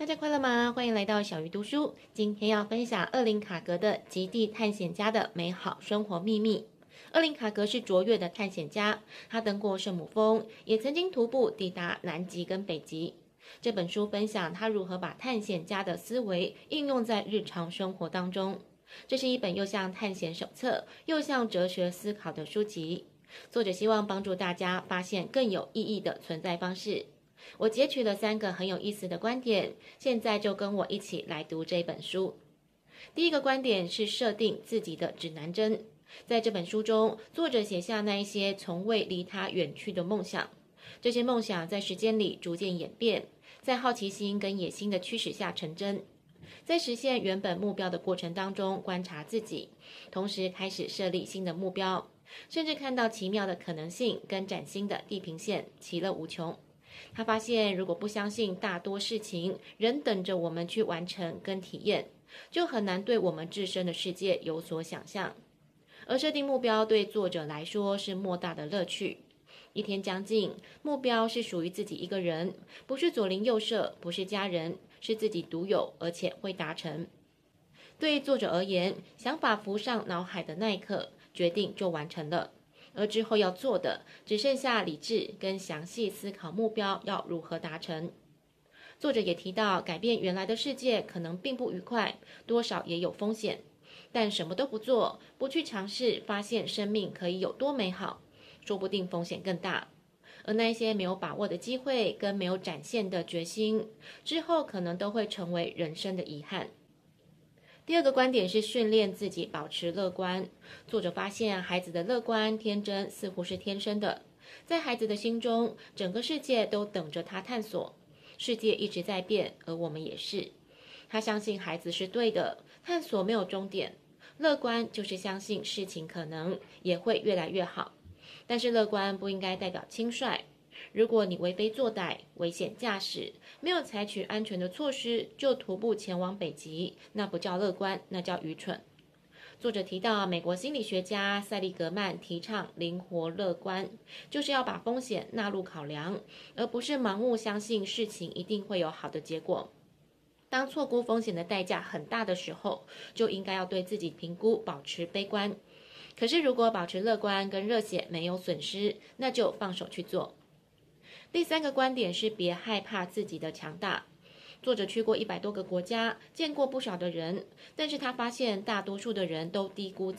大家快乐吗？欢迎来到小鱼读书。今天要分享厄林卡格的《极地探险家的美好生活秘密》。厄林卡格是卓越的探险家，他登过圣母峰，也曾经徒步抵达南极跟北极。这本书分享他如何把探险家的思维应用在日常生活当中。这是一本又像探险手册，又像哲学思考的书籍。作者希望帮助大家发现更有意义的存在方式。我截取了三个很有意思的观点，现在就跟我一起来读这本书。第一个观点是设定自己的指南针。在这本书中，作者写下那一些从未离他远去的梦想，这些梦想在时间里逐渐演变，在好奇心跟野心的驱使下成真。在实现原本目标的过程当中，观察自己，同时开始设立新的目标，甚至看到奇妙的可能性跟崭新的地平线，其乐无穷。他发现，如果不相信大多事情仍等着我们去完成跟体验，就很难对我们自身的世界有所想象。而设定目标对作者来说是莫大的乐趣。一天将近，目标是属于自己一个人，不是左邻右舍，不是家人，是自己独有，而且会达成。对作者而言，想法浮上脑海的那一刻，决定就完成了。而之后要做的，只剩下理智跟详细思考目标要如何达成。作者也提到，改变原来的世界可能并不愉快，多少也有风险。但什么都不做，不去尝试，发现生命可以有多美好，说不定风险更大。而那些没有把握的机会跟没有展现的决心，之后可能都会成为人生的遗憾。第二个观点是训练自己保持乐观。作者发现，孩子的乐观天真似乎是天生的，在孩子的心中，整个世界都等着他探索。世界一直在变，而我们也是。他相信孩子是对的，探索没有终点。乐观就是相信事情可能也会越来越好，但是乐观不应该代表轻率。如果你为非作歹、危险驾驶，没有采取安全的措施就徒步前往北极，那不叫乐观，那叫愚蠢。作者提到，美国心理学家塞利格曼提倡灵活乐观，就是要把风险纳入考量，而不是盲目相信事情一定会有好的结果。当错估风险的代价很大的时候，就应该要对自己评估保持悲观。可是如果保持乐观跟热血没有损失，那就放手去做。第三个观点是别害怕自己的强大。作者去过一百多个国家，见过不少的人，但是他发现大多数的人都低估